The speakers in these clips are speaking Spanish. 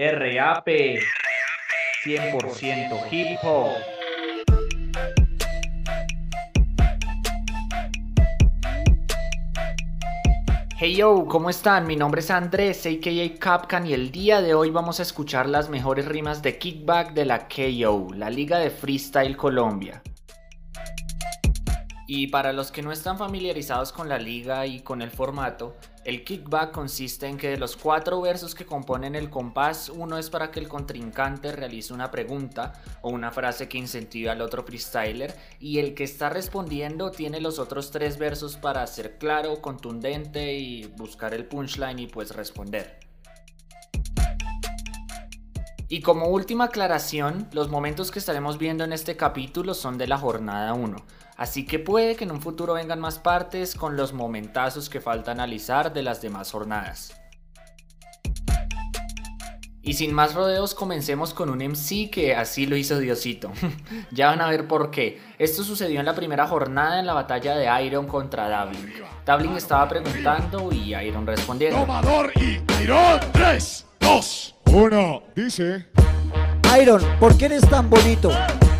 RAP 100% hip hop. Hey yo, ¿cómo están? Mi nombre es Andrés, aka Capcan, y el día de hoy vamos a escuchar las mejores rimas de kickback de la KO, la Liga de Freestyle Colombia. Y para los que no están familiarizados con la liga y con el formato, el kickback consiste en que de los cuatro versos que componen el compás, uno es para que el contrincante realice una pregunta o una frase que incentive al otro freestyler y el que está respondiendo tiene los otros tres versos para ser claro, contundente y buscar el punchline y pues responder. Y como última aclaración, los momentos que estaremos viendo en este capítulo son de la jornada 1, así que puede que en un futuro vengan más partes con los momentazos que falta analizar de las demás jornadas. Y sin más rodeos, comencemos con un MC que así lo hizo Diosito. ya van a ver por qué. Esto sucedió en la primera jornada en la batalla de Iron contra Dablin. Dablin estaba preguntando y Iron respondiendo. Tomador y Iron 3, 2, 1. Dice. Iron, ¿por qué eres tan bonito?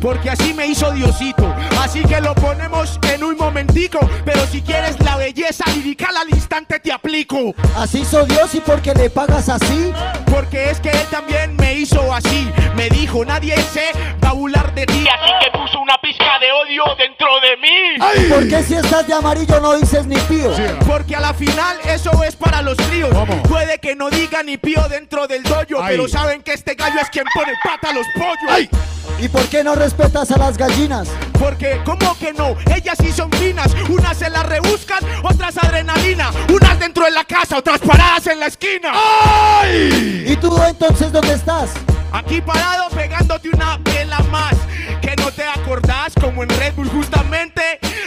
Porque así me hizo Diosito. Así que lo ponemos en un momentico. Pero si quieres la belleza lirical al instante te aplico. Así hizo Dios y porque le pagas así. Porque es que él también me hizo así. Me dijo, nadie se va a burlar de ti. Así que puso una pizca de odio dentro de mí. ¿Por qué si estás de amarillo no dices ni pío? Porque a la final eso es para los críos. ¿Cómo? Puede que no diga ni pío dentro del dojo. Ay. Pero saben que este gallo es quien pone pata a los pollos. ¡Ay! ¿Y por qué no respetas a las gallinas? Porque, ¿cómo que no? Ellas sí son finas. Unas se las rebuscan, otras adrenalina. Unas dentro de la casa, otras paradas en la esquina. ¡Ay! ¿Y tú entonces dónde estás? Aquí parado pegándote una vela más. Que no te acordás como en Red Bull justamente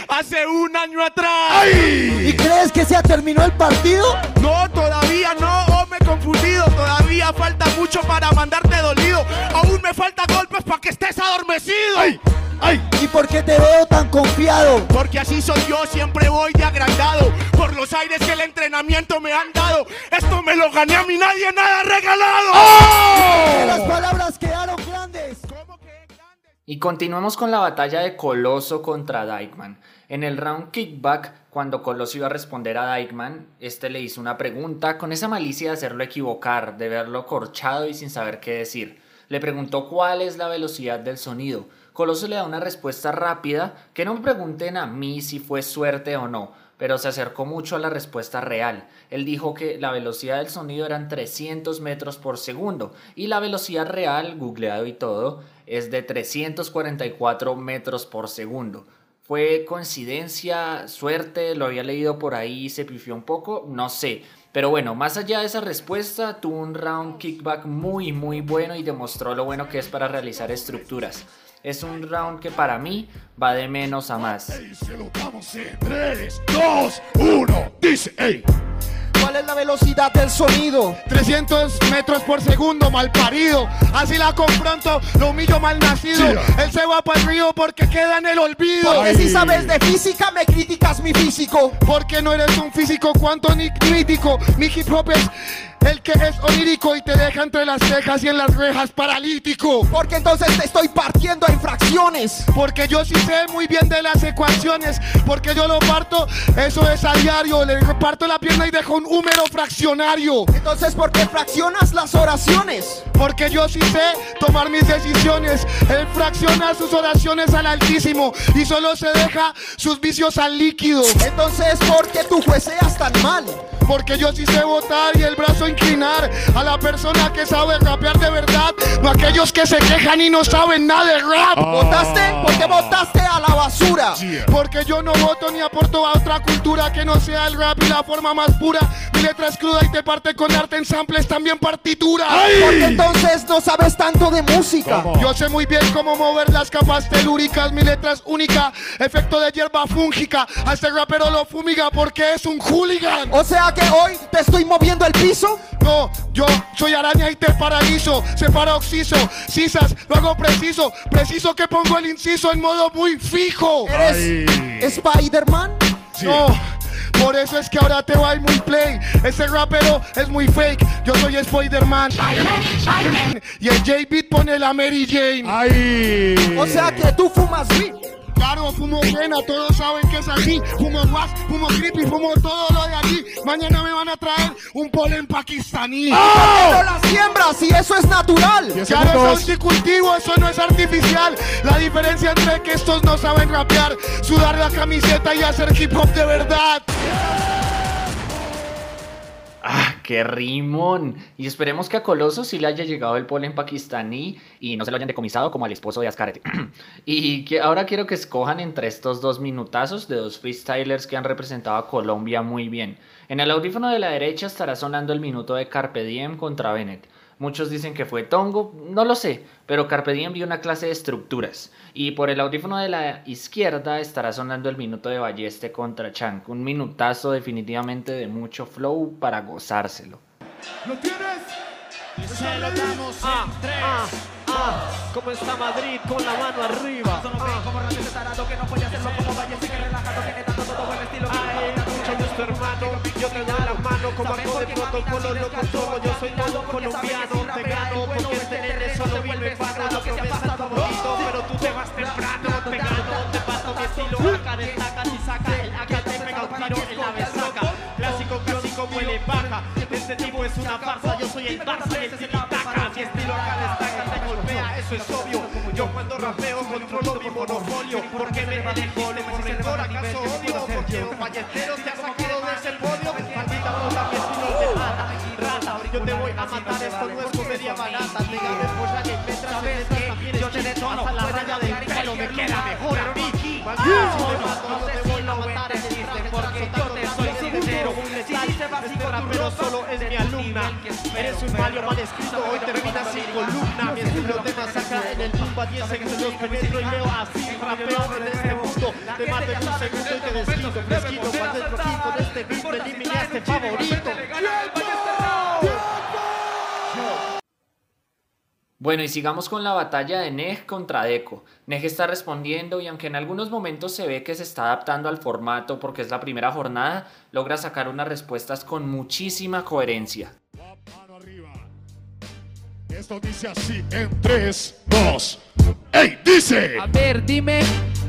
hace un año atrás. ¡Ay! ¿Y crees que se terminó el partido? No, todavía no, oh, me he confundido. Todavía falta mucho para mandarte que estés adormecido. ¡Ay! ¡Ay! ¿Y por qué te veo tan confiado? Porque así soy yo, siempre voy de agrandado Por los aires que el entrenamiento me han dado Esto me lo gané a mí, nadie nada regalado Que Las palabras quedaron grandes. ¿Cómo que grande? Y continuamos con la batalla de Coloso contra Dykeman. En el round kickback, cuando Coloso iba a responder a Dykeman, este le hizo una pregunta con esa malicia de hacerlo equivocar, de verlo corchado y sin saber qué decir. Le preguntó cuál es la velocidad del sonido. Coloso le da una respuesta rápida, que no me pregunten a mí si fue suerte o no, pero se acercó mucho a la respuesta real. Él dijo que la velocidad del sonido eran 300 metros por segundo y la velocidad real, googleado y todo, es de 344 metros por segundo. ¿Fue coincidencia, suerte? ¿Lo había leído por ahí y se pifió un poco? No sé. Pero bueno, más allá de esa respuesta, tuvo un round kickback muy muy bueno y demostró lo bueno que es para realizar estructuras. Es un round que para mí va de menos a más. ¡Ey! Se lo damos en 3, 2, 1. Dice. ¡Ey! ¿Cuál es la velocidad del sonido? 300 metros por segundo, mal parido. Así la confronto, lo humillo mal nacido Sí. Él se va para el río porque queda en el olvido Porque Ay. si sabes de física me criticas mi físico Porque no eres un físico cuanto ni crítico. Mi hip hop es el que es onírico y te deja entre las cejas y en las rejas paralítico. Porque entonces te estoy partiendo en fracciones Porque yo sí sé muy bien de las ecuaciones. Porque yo lo parto, eso es a diario. Le reparto la pierna y dejo un húmero fraccionario. Entonces, ¿por qué fraccionas las oraciones? Porque yo sí sé tomar mis decisiones. Él fracciona sus oraciones al altísimo y solo se deja sus vicios al líquido. Entonces, ¿por qué tú jueceas tan mal? Porque yo sí sé votar y el brazo inclinar a la persona que sabe rapear de verdad. No aquellos que se quejan y no saben nada de rap. ¿Votaste? ¿Por qué votaste a la basura? Porque yo no voto ni aporto a otra cultura que no sea el rap y la forma más pura. Mi letra es cruda y te parte con arte en samples, también partitura. Porque entonces no sabes tanto de música. Yo sé muy bien cómo mover las capas telúricas, mi letra es única, efecto de hierba fúngica. A este rapero lo fumiga porque es un hooligan. O sea que hoy te estoy moviendo el piso. No, yo soy araña y te paralizo, separo oxiso, cisas, lo hago preciso, preciso que pongo el inciso en modo muy fijo. ¿Eres Spider-Man? No, Por eso es que ahora te va a ir muy play. Ese rapero es muy fake. Yo soy Spider-Man. Y el J-Beat pone la Mary Jane. ¡Ay! O sea que tú fumas weed. Claro, fumo buena, todos saben que es así. Fumo was, fumo creepy, fumo todo lo de aquí. Mañana me van a traer un polen pakistaní. Pero las siembras y eso es natural. Claro, es segundos. horticultivo, eso no es artificial. La diferencia entre que estos no saben rapear, sudar la camiseta y hacer hip hop de verdad. ¡Ah, qué rimón! Y esperemos que a Coloso sí le haya llegado el polen pakistaní y no se lo hayan decomisado como al esposo de Ascarete. y que ahora quiero que escojan entre estos dos minutazos de dos freestylers que han representado a Colombia muy bien. En el audífono de la derecha estará sonando el minuto de Carpe Diem contra Bennett. Muchos dicen que fue Tongo, no lo sé, pero Carpe Diem vio una clase de estructuras. Y por el audífono de la izquierda estará sonando el minuto de Balleste contra Chank. Un minutazo definitivamente de mucho flow para gozárselo. ¿Lo tienes? Se lo damos en tres. Ah, ah, ¿Cómo está Madrid con la mano arriba? Ay, mucho gusto hermano, yo te doy la mano como algo de protocolo, loco todo, yo soy todo colombiano, te gano porque este nene solo vive en vano, yo promesa el favorito, pero tú te vas temprano, te gano, te paso mi estilo, acá destaca y saca el acá te pega un tiro en la besaca, clásico casi como el baja, este tipo es una farsa, yo soy el Barça y el tiki-taka, mi estilo acá destaca, te golpea, eso es obvio, yo cuando rapeo controlo mi monopolio, porque me manejo, le por rencor, acaso odio, porque un ballestero te matar, esto no es comedia barata, dígame polla que mientras en letras también yo te detono, la raya del pelo me queda mejor a mí, si te no te voy a matar, en el porque yo te soy sincero, un letal, este rapero solo es mi alumna, eres un malio mal escrito, hoy terminas sin columna, mi estilo te masacra en el tumba 10 segundos, penetro y veo así, rapeo en este mundo, te mato en un segundo y te desquito, fresquito, cuando el de este beat me eliminaste favorito. Bueno, y sigamos con la batalla de Neg contra Deco. Neg está respondiendo y aunque en algunos momentos se ve que se está adaptando al formato porque es la primera jornada, logra sacar unas respuestas con muchísima coherencia. Mano arriba. Esto dice así en 3, 2. ¡Ey! Dice. A ver, dime,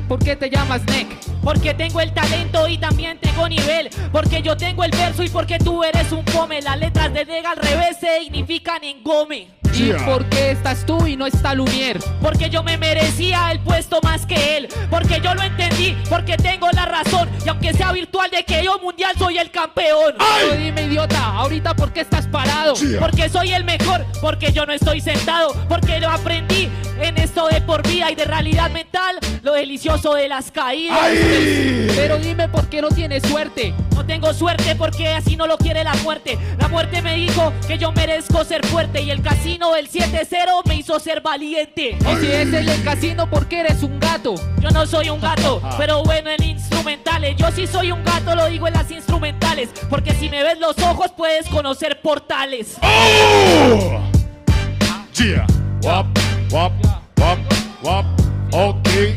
¿por qué te llamas Nick? Porque tengo el talento y también tengo nivel. Porque yo tengo el verso y porque tú eres un fome. Las letras de Dega al revés se significan engome. ¿Y Yeah. por qué estás tú y no está Lumier? Porque yo me merecía el puesto más que él. Porque yo lo entendí, porque tengo la razón. Y aunque sea virtual de que yo mundial soy el campeón. Pero dime, idiota, ahorita ¿por qué estás parado? Yeah. Porque soy el mejor, porque yo no estoy sentado, porque lo aprendí en esto de por vida y de realidad mental, lo delicioso de las caídas. ¡Ay! Pero dime por qué no tienes suerte. No tengo suerte porque así no lo quiere la muerte. La muerte me dijo que yo merezco ser fuerte y el casino del 7-0 me hizo ser valiente. Y si es el casino, ¿por qué eres un gato? Yo no soy un gato, pero bueno en instrumentales. Yo sí soy un gato, lo digo en las instrumentales. Porque si me ves los ojos puedes conocer portales. ¡Oh! Yeah. Wap, wap, wap, wap. Ok.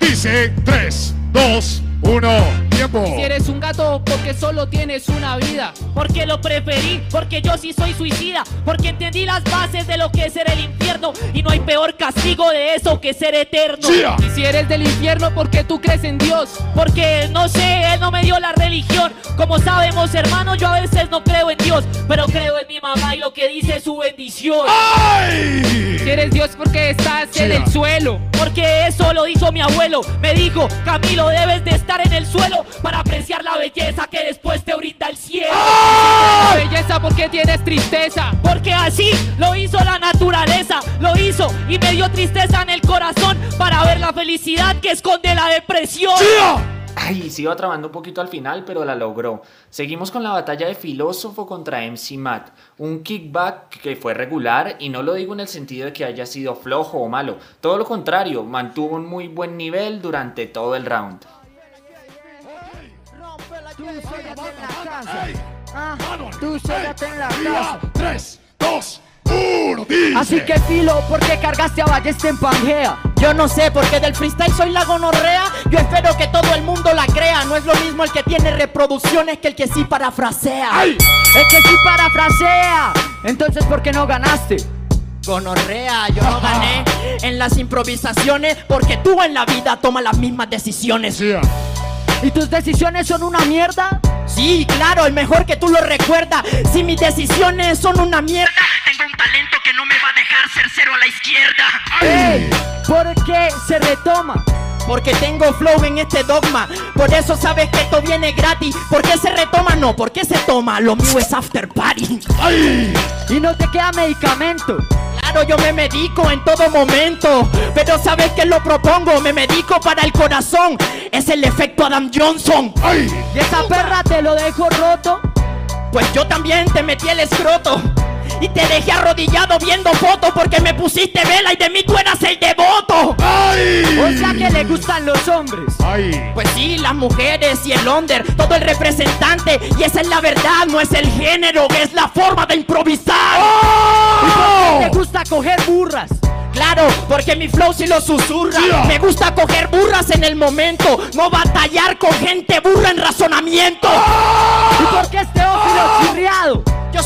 Dice 3, 2, 1. Tiempo. Si eres un gato, porque solo tienes una vida. Porque lo preferí, porque yo sí soy suicida, porque entendí las bases de lo que es ser el infierno y no hay peor castigo de eso que ser eterno. Yeah. Y si eres del infierno, porque tú crees en Dios. Porque no sé, él no me dio la religión. Como sabemos, hermano, yo a veces no creo en Dios, pero creo en mi mamá y lo que dice su bendición. ¡Ay! Si eres Dios, porque estás en el suelo. Porque eso lo hizo mi abuelo. Me dijo, Camilo, debes de estar en el suelo para apreciar la belleza que después te brinda el cielo. La belleza, porque tienes tristeza. Porque así lo hizo la naturaleza, lo hizo y me dio tristeza en el corazón para ver la felicidad que esconde la depresión. Ay, se iba trabando un poquito al final, pero la logró. Seguimos con la batalla de filósofo contra MC Matt. Un kickback que fue regular y no lo digo en el sentido de que haya sido flojo o malo. Todo lo contrario, mantuvo un muy buen nivel durante todo el round. Tú en la casa. 3, 2, 1. Dice. Así que filo, porque cargaste a Ballesta en Pangea. Yo no sé por qué del freestyle soy la gonorrea. Yo espero que todo el mundo la crea. No es lo mismo el que tiene reproducciones que el que sí parafrasea. El que sí parafrasea. Entonces, ¿por qué no ganaste? Gonorrea, yo no gané en las improvisaciones porque tú en la vida tomas las mismas decisiones. Sí, ah. ¿Y tus decisiones son una mierda? Sí, claro, el mejor que tú lo recuerdas. Si mis decisiones son una mierda, tengo un talento que no me va a dejar ser cero a la izquierda. ¿Por qué se retoma? Porque tengo flow en este dogma. Por eso sabes que esto viene gratis. ¿Por qué se retoma? No, ¿por qué se toma? Lo mío es after party. Y no te queda medicamento. Claro, yo me medico en todo momento. Pero sabes que lo propongo. Me medico para el corazón. Es el efecto Adam Johnson. Y esa perra te lo dejo roto. Pues yo también te metí el escroto. Y te dejé arrodillado viendo fotos porque me pusiste vela y de mí tú eras el devoto. O sea que le gustan los hombres. Ay. Pues sí, las mujeres y el under, todo el representante. Y esa es la verdad, no es el género, es la forma de improvisar. ¿Y por qué te gusta coger burras? Claro, porque mi flow sí lo susurra. Yeah. Me gusta coger burras en el momento, no batallar con gente burra en razonamiento. ¿Y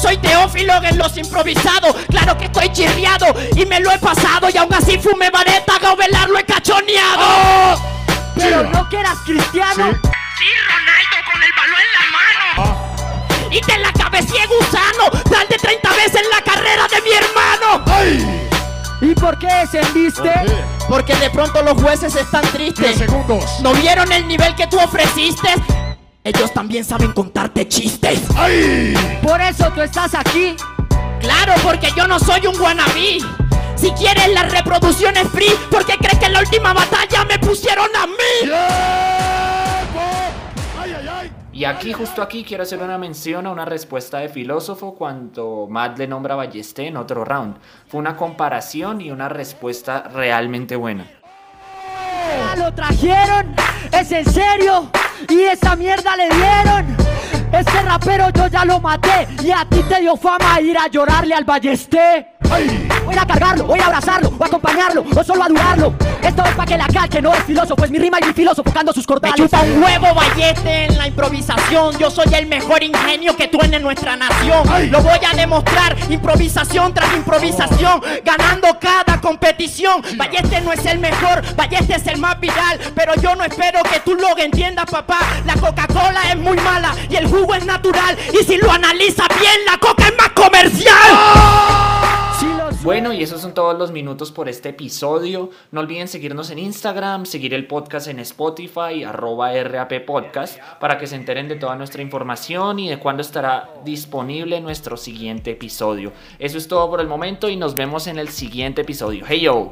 soy teófilo en los improvisados. Claro que estoy chirriado y me lo he pasado. Y aún así fumé vareta, Gobelar lo he cachoneado. Pero no que eras cristiano. Sí, Ronaldo con el balón en la mano. Y te la cabeceé gusano. Tal de 30 veces en la carrera de mi hermano. Ay. ¿Y por qué descendiste? Porque de pronto los jueces están 10 tristes. segundos. ¿No vieron el nivel que tú ofreciste? Ellos también saben contarte chistes. Ay. Por eso tú estás aquí. Claro, porque yo no soy un wannabe. Si quieres las reproducciones free, ¿por qué crees que en la última batalla me pusieron a mí? Ay, ay, ay. Y aquí, justo aquí, quiero hacer una mención a una respuesta de filósofo cuando Matt le nombra a Ballesté en otro round. Fue una comparación y una respuesta realmente buena. Lo trajeron. ¿Es en serio? ¿Y esa mierda le dieron? Este rapero yo ya lo maté y a ti te dio fama ir a llorarle al ballesté. Ay. Voy a cargarlo, voy a abrazarlo, voy a acompañarlo, o solo a durarlo. Esto es pa' que la calque, no es filósofo, es mi rima y mi filósofo tocando sus Me cordales. chupa un huevo Vallete improvisación. Yo soy el mejor ingenio que tiene nuestra nación. Ay. Lo voy a demostrar improvisación tras improvisación, ganando cada competición. Valleste no es el mejor, Valleste es el más viral. Pero yo no espero que tú lo entiendas, papá. La Coca-Cola es muy mala y el jugo es natural. Y si lo analizas bien, la coca es más comercial. Los Bueno, y esos son todos los minutos por este episodio. No olviden seguirnos en Instagram, seguir el podcast en Spotify, arroba RAP Podcast, para que se enteren de toda nuestra información y de cuándo estará disponible nuestro siguiente episodio. Eso es todo por el momento y nos vemos en el siguiente episodio. Hey yo.